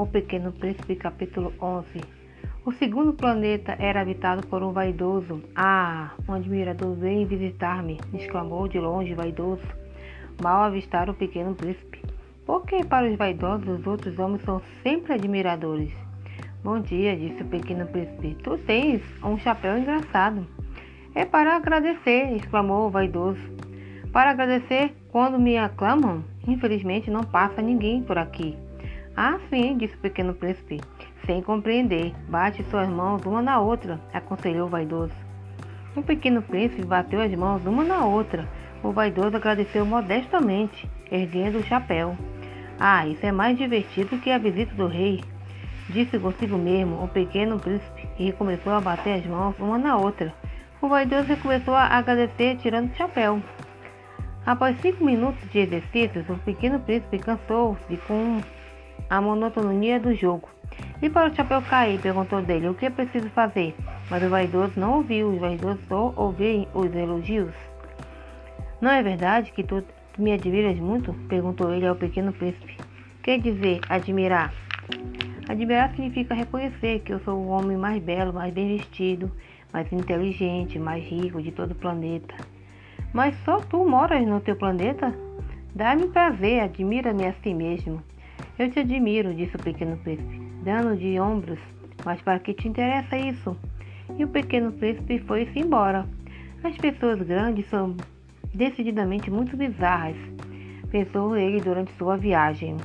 O Pequeno Príncipe, capítulo 11. O segundo planeta era habitado por um vaidoso. Ah, um admirador vem visitar-me, exclamou de longe vaidoso. Mal avistar o pequeno príncipe. Porque para os vaidosos os outros homens são sempre admiradores. Bom dia, disse o pequeno príncipe. Tu tens um chapéu engraçado. É para agradecer, exclamou o vaidoso. Para agradecer quando me aclamam? Infelizmente não passa ninguém por aqui. Ah, sim, disse o pequeno príncipe, sem compreender. Bate suas mãos uma na outra, aconselhou o vaidoso. O pequeno príncipe bateu as mãos uma na outra. O vaidoso agradeceu modestamente, erguendo o chapéu. Ah, isso é mais divertido que a visita do rei, disse consigo mesmo o pequeno príncipe e começou a bater as mãos uma na outra. O vaidoso começou a agradecer tirando o chapéu. Após cinco minutos de exercícios, o pequeno príncipe cansou-se com a monotonia do jogo. E para o chapéu cair, perguntou dele o que é preciso fazer. Mas o vaidoso não ouviu, o vaidoso só ouviu os elogios. Não é verdade que tu me admiras muito? perguntou ele ao pequeno príncipe. Quer dizer admirar? Admirar significa reconhecer que eu sou o homem mais belo, mais bem vestido, mais inteligente, mais rico de todo o planeta. Mas só tu moras no teu planeta? Dá-me prazer, admira-me a si mesmo. Eu te admiro, disse o pequeno príncipe, dando de ombros. Mas para que te interessa isso? E o pequeno príncipe foi-se embora. As pessoas grandes são decididamente muito bizarras, pensou ele durante sua viagem.